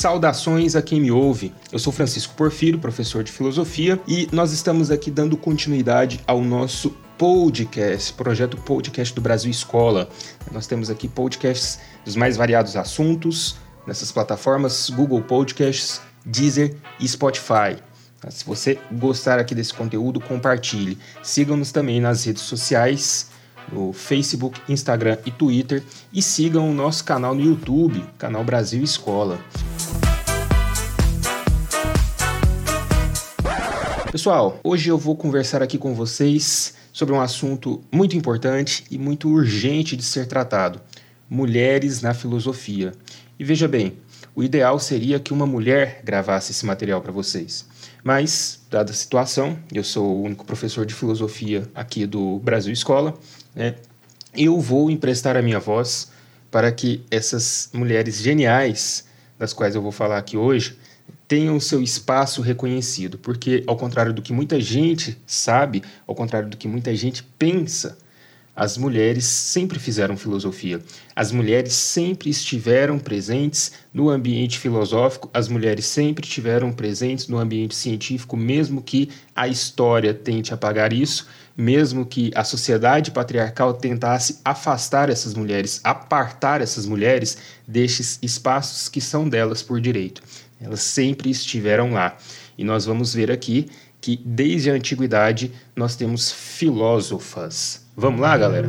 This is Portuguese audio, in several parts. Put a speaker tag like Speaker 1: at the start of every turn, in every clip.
Speaker 1: Saudações a quem me ouve. Eu sou Francisco Porfírio, professor de filosofia, e nós estamos aqui dando continuidade ao nosso podcast, projeto Podcast do Brasil Escola. Nós temos aqui podcasts dos mais variados assuntos nessas plataformas Google Podcasts, Deezer e Spotify. Se você gostar aqui desse conteúdo, compartilhe. Sigam-nos também nas redes sociais no Facebook, Instagram e Twitter e sigam o nosso canal no YouTube, canal Brasil Escola. Pessoal, hoje eu vou conversar aqui com vocês sobre um assunto muito importante e muito urgente de ser tratado: mulheres na filosofia. E veja bem, o ideal seria que uma mulher gravasse esse material para vocês. Mas, dada a situação, eu sou o único professor de filosofia aqui do Brasil Escola, né, eu vou emprestar a minha voz para que essas mulheres geniais, das quais eu vou falar aqui hoje, tenham seu espaço reconhecido, porque ao contrário do que muita gente sabe, ao contrário do que muita gente pensa, as mulheres sempre fizeram filosofia. As mulheres sempre estiveram presentes no ambiente filosófico, as mulheres sempre estiveram presentes no ambiente científico, mesmo que a história tente apagar isso, mesmo que a sociedade patriarcal tentasse afastar essas mulheres, apartar essas mulheres destes espaços que são delas por direito. Elas sempre estiveram lá. E nós vamos ver aqui que desde a antiguidade nós temos filósofas. Vamos lá, galera?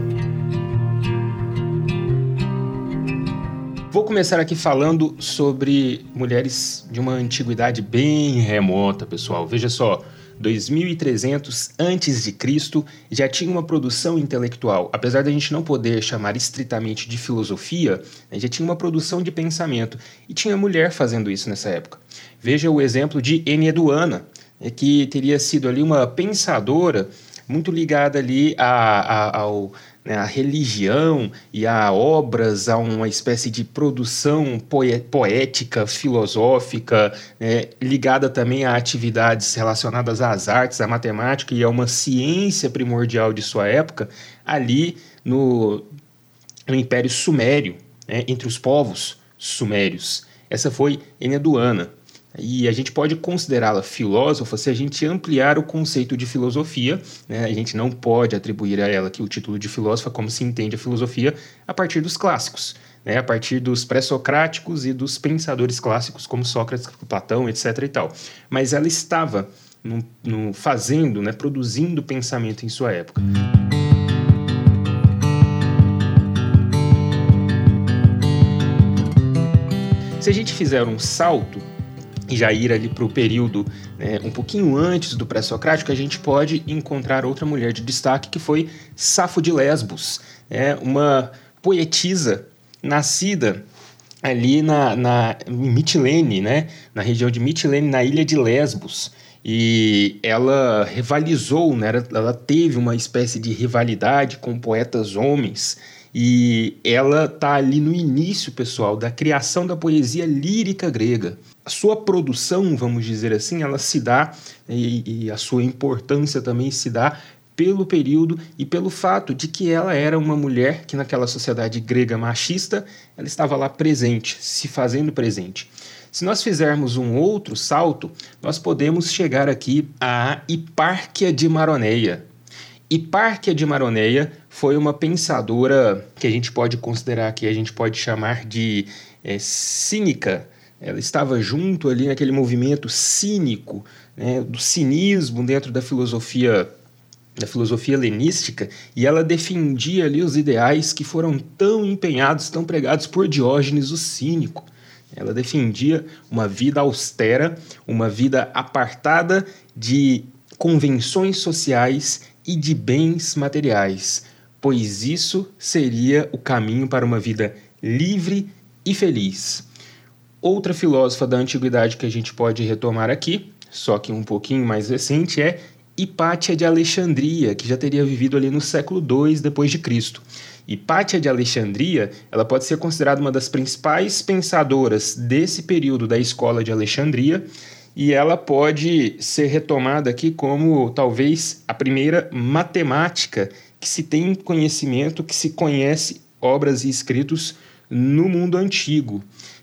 Speaker 1: Vou começar aqui falando sobre mulheres de uma antiguidade bem remota, pessoal. Veja só, 2300 antes de Cristo já tinha uma produção intelectual. Apesar da gente não poder chamar estritamente de filosofia, né, já tinha uma produção de pensamento e tinha mulher fazendo isso nessa época. Veja o exemplo de Eneduana, né, que teria sido ali uma pensadora muito ligada ali a, a, ao, né, a religião e a obras, a uma espécie de produção poética, filosófica, né, ligada também a atividades relacionadas às artes, à matemática e a uma ciência primordial de sua época, ali no, no Império Sumério, né, entre os povos sumérios. Essa foi Eneduana. E a gente pode considerá-la filósofa se a gente ampliar o conceito de filosofia. Né? A gente não pode atribuir a ela aqui o título de filósofa como se entende a filosofia a partir dos clássicos, né? a partir dos pré-socráticos e dos pensadores clássicos como Sócrates, Platão, etc. e tal. Mas ela estava no, no fazendo, né? produzindo pensamento em sua época. Se a gente fizer um salto já ir ali para o período né, um pouquinho antes do pré-socrático, a gente pode encontrar outra mulher de destaque que foi Safo de Lesbos, é uma poetisa nascida ali na, na Mitilene, né, na região de Mitilene, na ilha de Lesbos. E ela rivalizou, né, ela teve uma espécie de rivalidade com poetas homens e ela está ali no início, pessoal, da criação da poesia lírica grega. A sua produção, vamos dizer assim, ela se dá, e, e a sua importância também se dá pelo período e pelo fato de que ela era uma mulher que naquela sociedade grega machista, ela estava lá presente, se fazendo presente. Se nós fizermos um outro salto, nós podemos chegar aqui a Hipárquia de Maroneia. Hipárquia de Maroneia foi uma pensadora que a gente pode considerar que a gente pode chamar de é, cínica. Ela estava junto ali naquele movimento cínico, né, do cinismo dentro da filosofia da filosofia helenística, e ela defendia ali os ideais que foram tão empenhados, tão pregados por Diógenes o cínico. Ela defendia uma vida austera, uma vida apartada de convenções sociais e de bens materiais, pois isso seria o caminho para uma vida livre e feliz. Outra filósofa da antiguidade que a gente pode retomar aqui, só que um pouquinho mais recente, é Hipátia de Alexandria, que já teria vivido ali no século II depois de Cristo. Hipátia de Alexandria, ela pode ser considerada uma das principais pensadoras desse período da escola de Alexandria e ela pode ser retomada aqui como talvez a primeira matemática que se tem conhecimento, que se conhece obras e escritos no mundo antigo.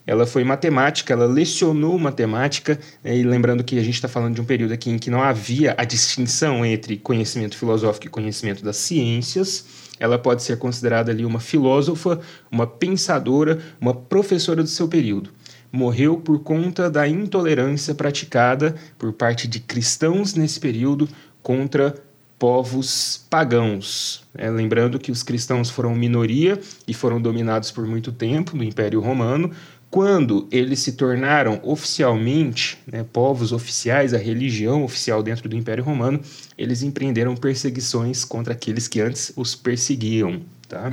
Speaker 1: Ela foi matemática, ela lecionou matemática, né, e lembrando que a gente está falando de um período aqui em que não havia a distinção entre conhecimento filosófico e conhecimento das ciências, ela pode ser considerada ali uma filósofa, uma pensadora, uma professora do seu período. Morreu por conta da intolerância praticada por parte de cristãos nesse período contra povos pagãos. É, lembrando que os cristãos foram minoria e foram dominados por muito tempo no Império Romano. Quando eles se tornaram oficialmente né, povos oficiais, a religião oficial dentro do Império Romano, eles empreenderam perseguições contra aqueles que antes os perseguiam. Tá?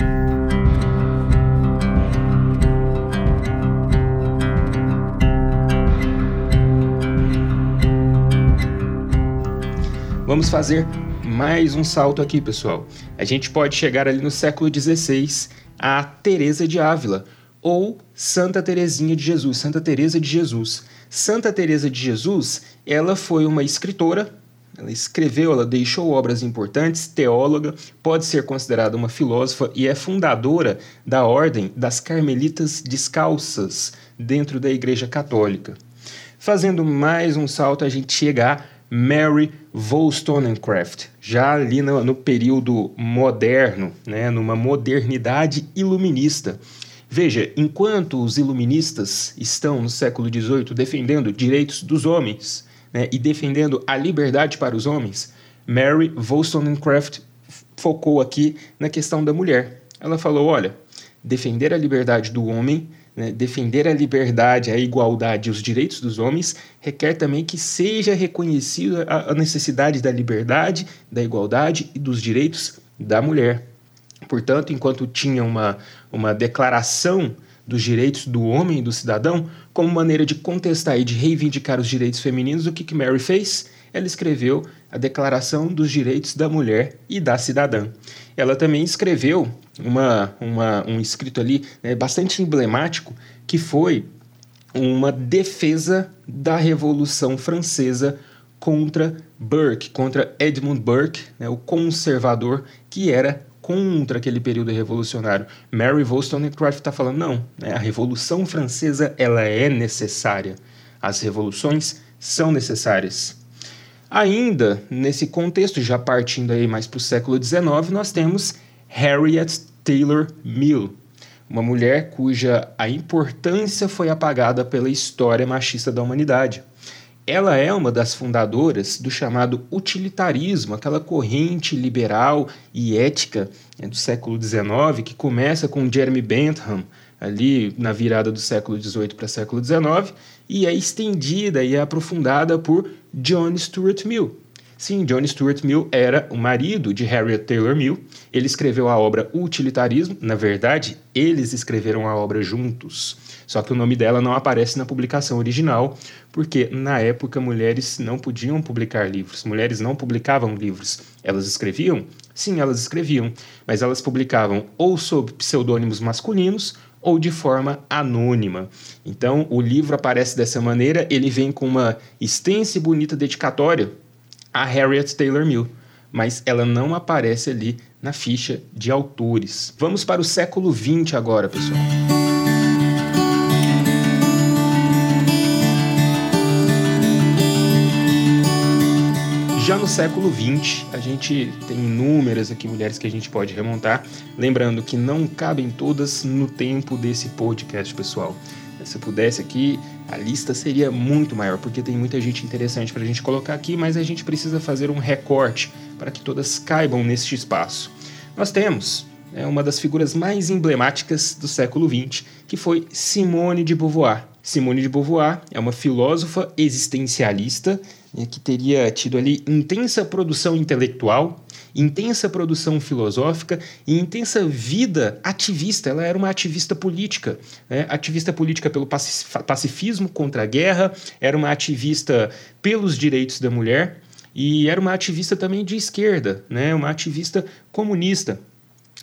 Speaker 1: Vamos fazer mais um salto aqui, pessoal. A gente pode chegar ali no século XVI a Teresa de Ávila ou Santa Teresinha de Jesus, Santa Teresa de Jesus. Santa Teresa de Jesus, ela foi uma escritora, ela escreveu, ela deixou obras importantes, teóloga, pode ser considerada uma filósofa e é fundadora da Ordem das Carmelitas Descalças dentro da Igreja Católica. Fazendo mais um salto, a gente chega a Mary Wollstonecraft, já ali no, no, período moderno, né, numa modernidade iluminista. Veja, enquanto os iluministas estão no século XVIII defendendo direitos dos homens né, e defendendo a liberdade para os homens, Mary Wollstonecraft focou aqui na questão da mulher. Ela falou: olha, defender a liberdade do homem né, defender a liberdade, a igualdade e os direitos dos homens requer também que seja reconhecida a necessidade da liberdade, da igualdade e dos direitos da mulher. Portanto, enquanto tinha uma, uma declaração dos direitos do homem e do cidadão, como maneira de contestar e de reivindicar os direitos femininos, o que, que Mary fez? Ela escreveu a Declaração dos Direitos da Mulher e da Cidadã. Ela também escreveu uma, uma, um escrito ali né, bastante emblemático, que foi uma defesa da Revolução Francesa contra Burke, contra Edmund Burke, né, o conservador que era contra aquele período revolucionário. Mary Wollstonecraft está falando não, né, a Revolução Francesa ela é necessária, as revoluções são necessárias. Ainda nesse contexto, já partindo aí mais para o século XIX, nós temos Harriet Taylor Mill, uma mulher cuja a importância foi apagada pela história machista da humanidade. Ela é uma das fundadoras do chamado utilitarismo, aquela corrente liberal e ética né, do século XIX que começa com Jeremy Bentham, ali na virada do século XVIII para o século XIX, e é estendida e é aprofundada por John Stuart Mill. Sim, John Stuart Mill era o marido de Harriet Taylor Mill. Ele escreveu a obra Utilitarismo. Na verdade, eles escreveram a obra juntos. Só que o nome dela não aparece na publicação original, porque na época mulheres não podiam publicar livros. Mulheres não publicavam livros. Elas escreviam? Sim, elas escreviam, mas elas publicavam ou sob pseudônimos masculinos ou de forma anônima. Então, o livro aparece dessa maneira, ele vem com uma extensa e bonita dedicatória a Harriet Taylor Mill, mas ela não aparece ali na ficha de autores. Vamos para o século XX agora, pessoal. Já no século XX, a gente tem inúmeras aqui mulheres que a gente pode remontar, lembrando que não cabem todas no tempo desse podcast, pessoal. Se pudesse aqui, a lista seria muito maior, porque tem muita gente interessante para a gente colocar aqui, mas a gente precisa fazer um recorte para que todas caibam neste espaço. Nós temos né, uma das figuras mais emblemáticas do século XX, que foi Simone de Beauvoir. Simone de Beauvoir é uma filósofa existencialista né, que teria tido ali intensa produção intelectual, intensa produção filosófica e intensa vida ativista. Ela era uma ativista política, né? ativista política pelo pacifismo contra a guerra, era uma ativista pelos direitos da mulher e era uma ativista também de esquerda, né? uma ativista comunista.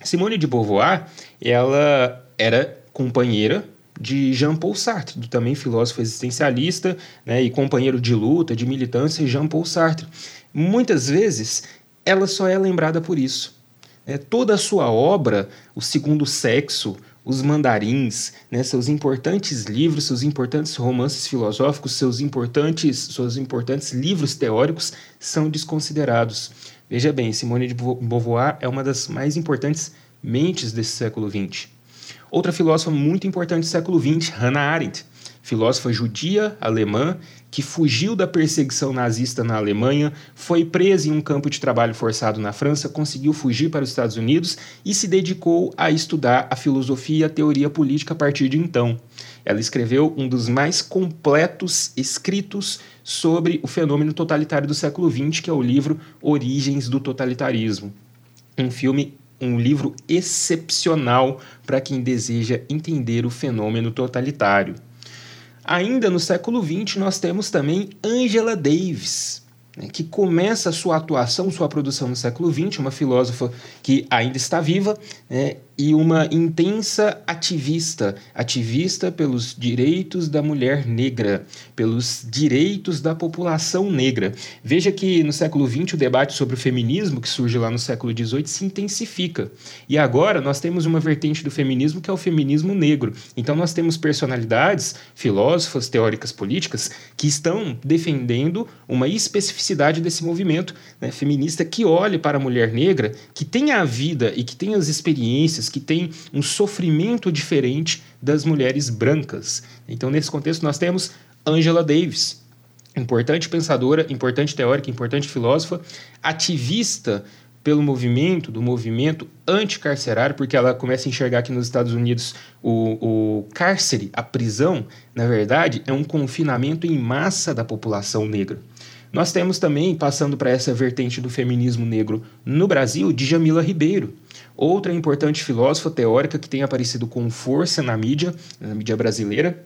Speaker 1: Simone de Beauvoir, ela era companheira de Jean-Paul Sartre, do também filósofo existencialista né, e companheiro de luta, de militância, Jean-Paul Sartre. Muitas vezes ela só é lembrada por isso. É, toda a sua obra, O Segundo Sexo, os mandarins, né, seus importantes livros, seus importantes romances filosóficos, seus importantes, seus importantes livros teóricos são desconsiderados. Veja bem, Simone de Beauvoir é uma das mais importantes mentes desse século XX. Outra filósofa muito importante do século XX, Hannah Arendt, filósofa judia alemã que fugiu da perseguição nazista na Alemanha, foi presa em um campo de trabalho forçado na França, conseguiu fugir para os Estados Unidos e se dedicou a estudar a filosofia e a teoria política a partir de então. Ela escreveu um dos mais completos escritos sobre o fenômeno totalitário do século XX, que é o livro Origens do Totalitarismo. Um filme um livro excepcional para quem deseja entender o fenômeno totalitário. Ainda no século XX, nós temos também Angela Davis, né, que começa a sua atuação, sua produção no século XX, uma filósofa que ainda está viva né, e uma intensa ativista, ativista pelos direitos da mulher negra, pelos direitos da população negra. Veja que no século XX o debate sobre o feminismo, que surge lá no século XVIII, se intensifica. E agora nós temos uma vertente do feminismo que é o feminismo negro. Então nós temos personalidades, filósofas, teóricas políticas, que estão defendendo uma especificidade especificidade desse movimento né, feminista que olhe para a mulher negra, que tem a vida e que tem as experiências, que tem um sofrimento diferente das mulheres brancas. Então, nesse contexto, nós temos Angela Davis, importante pensadora, importante teórica, importante filósofa, ativista pelo movimento, do movimento anticarcerário, porque ela começa a enxergar que nos Estados Unidos o, o cárcere, a prisão, na verdade, é um confinamento em massa da população negra. Nós temos também, passando para essa vertente do feminismo negro no Brasil, Djamila Ribeiro, outra importante filósofa teórica que tem aparecido com força na mídia, na mídia brasileira,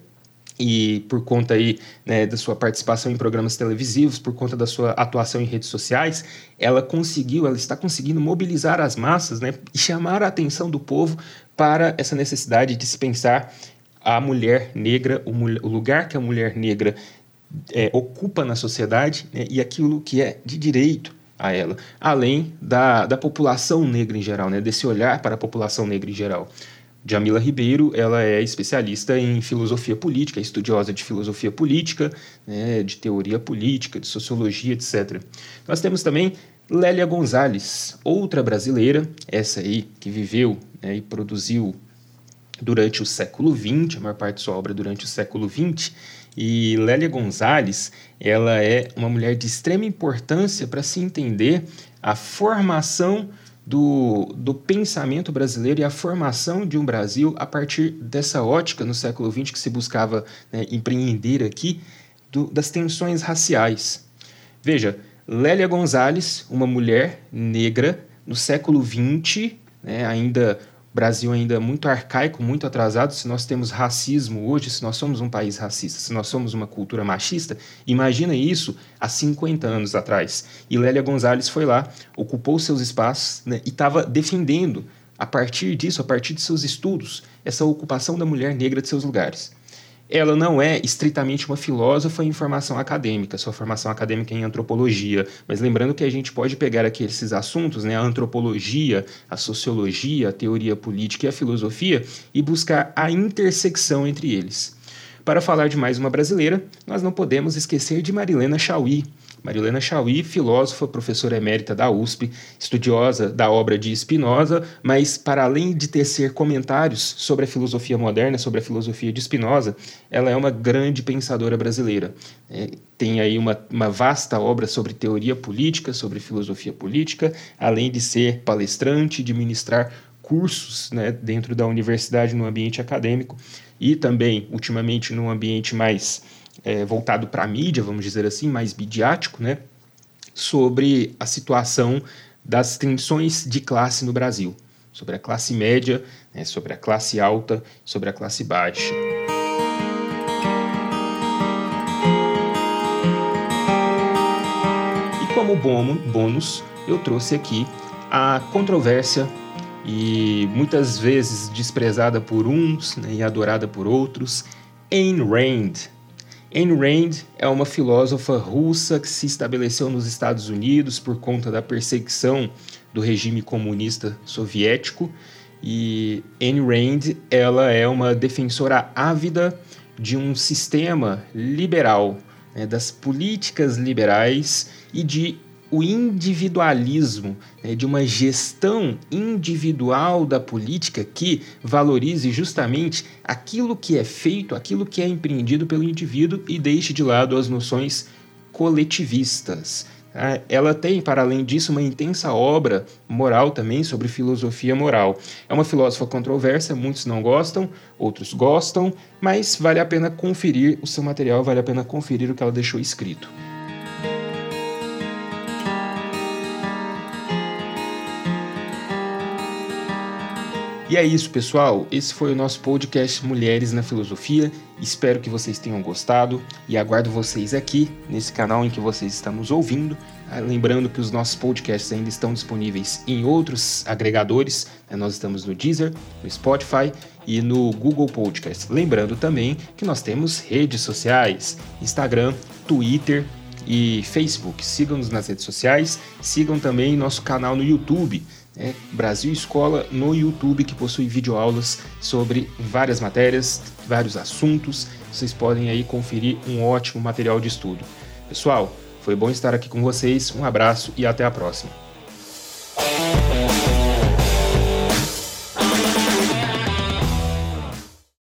Speaker 1: e por conta aí né, da sua participação em programas televisivos, por conta da sua atuação em redes sociais, ela conseguiu, ela está conseguindo mobilizar as massas né, e chamar a atenção do povo para essa necessidade de se pensar a mulher negra, o, lugar que a mulher negra é, ocupa na sociedade né, e aquilo que é de direito a ela, além da, da população negra em geral, né, desse olhar para a população negra em geral. Jamila Ribeiro, ela é especialista em filosofia política, estudiosa de filosofia política, né, de teoria política, de sociologia, etc. Nós temos também Lélia Gonzalez, outra brasileira, essa aí que viveu né, e produziu durante o século XX, a maior parte de sua obra durante o século XX, e Lélia Gonzalez, ela é uma mulher de extrema importância para se entender a formação do, do pensamento brasileiro e a formação de um Brasil a partir dessa ótica no século XX que se buscava né, empreender aqui do, das tensões raciais. Veja, Lélia Gonzalez, uma mulher negra no século XX, né, ainda Brasil ainda muito arcaico, muito atrasado. Se nós temos racismo hoje, se nós somos um país racista, se nós somos uma cultura machista, imagina isso há 50 anos atrás. E Lélia Gonzalez foi lá, ocupou seus espaços né, e estava defendendo, a partir disso, a partir de seus estudos, essa ocupação da mulher negra de seus lugares ela não é estritamente uma filósofa em formação acadêmica, sua formação acadêmica é em antropologia, mas lembrando que a gente pode pegar aqui esses assuntos, né, a antropologia, a sociologia, a teoria política e a filosofia, e buscar a intersecção entre eles. Para falar de mais uma brasileira, nós não podemos esquecer de Marilena Chauí, Marilena Chauí, filósofa, professora emérita da USP, estudiosa da obra de Spinoza, mas para além de tecer comentários sobre a filosofia moderna, sobre a filosofia de Spinoza, ela é uma grande pensadora brasileira. É, tem aí uma, uma vasta obra sobre teoria política, sobre filosofia política, além de ser palestrante, de ministrar cursos né, dentro da universidade no ambiente acadêmico e também, ultimamente, num ambiente mais é, voltado para a mídia, vamos dizer assim, mais midiático, né, sobre a situação das tensões de classe no Brasil, sobre a classe média, né, sobre a classe alta, sobre a classe baixa. E como bônus, eu trouxe aqui a controvérsia e muitas vezes desprezada por uns né, e adorada por outros, Ayn Rand, Ayn Rand é uma filósofa russa que se estabeleceu nos Estados Unidos por conta da perseguição do regime comunista soviético. E Anne Rand, ela é uma defensora ávida de um sistema liberal, né, das políticas liberais e de o individualismo, né, de uma gestão individual da política que valorize justamente aquilo que é feito, aquilo que é empreendido pelo indivíduo e deixe de lado as noções coletivistas. Ah, ela tem, para além disso, uma intensa obra moral também sobre filosofia moral. É uma filósofa controversa, muitos não gostam, outros gostam, mas vale a pena conferir o seu material, vale a pena conferir o que ela deixou escrito. E é isso, pessoal. Esse foi o nosso podcast Mulheres na Filosofia. Espero que vocês tenham gostado e aguardo vocês aqui nesse canal em que vocês estão nos ouvindo. Ah, lembrando que os nossos podcasts ainda estão disponíveis em outros agregadores. Né? Nós estamos no Deezer, no Spotify e no Google Podcast. Lembrando também que nós temos redes sociais: Instagram, Twitter e Facebook. Sigam-nos nas redes sociais, sigam também nosso canal no YouTube é Brasil Escola no YouTube, que possui videoaulas sobre várias matérias, vários assuntos. Vocês podem aí conferir um ótimo material de estudo. Pessoal, foi bom estar aqui com vocês. Um abraço e até a próxima.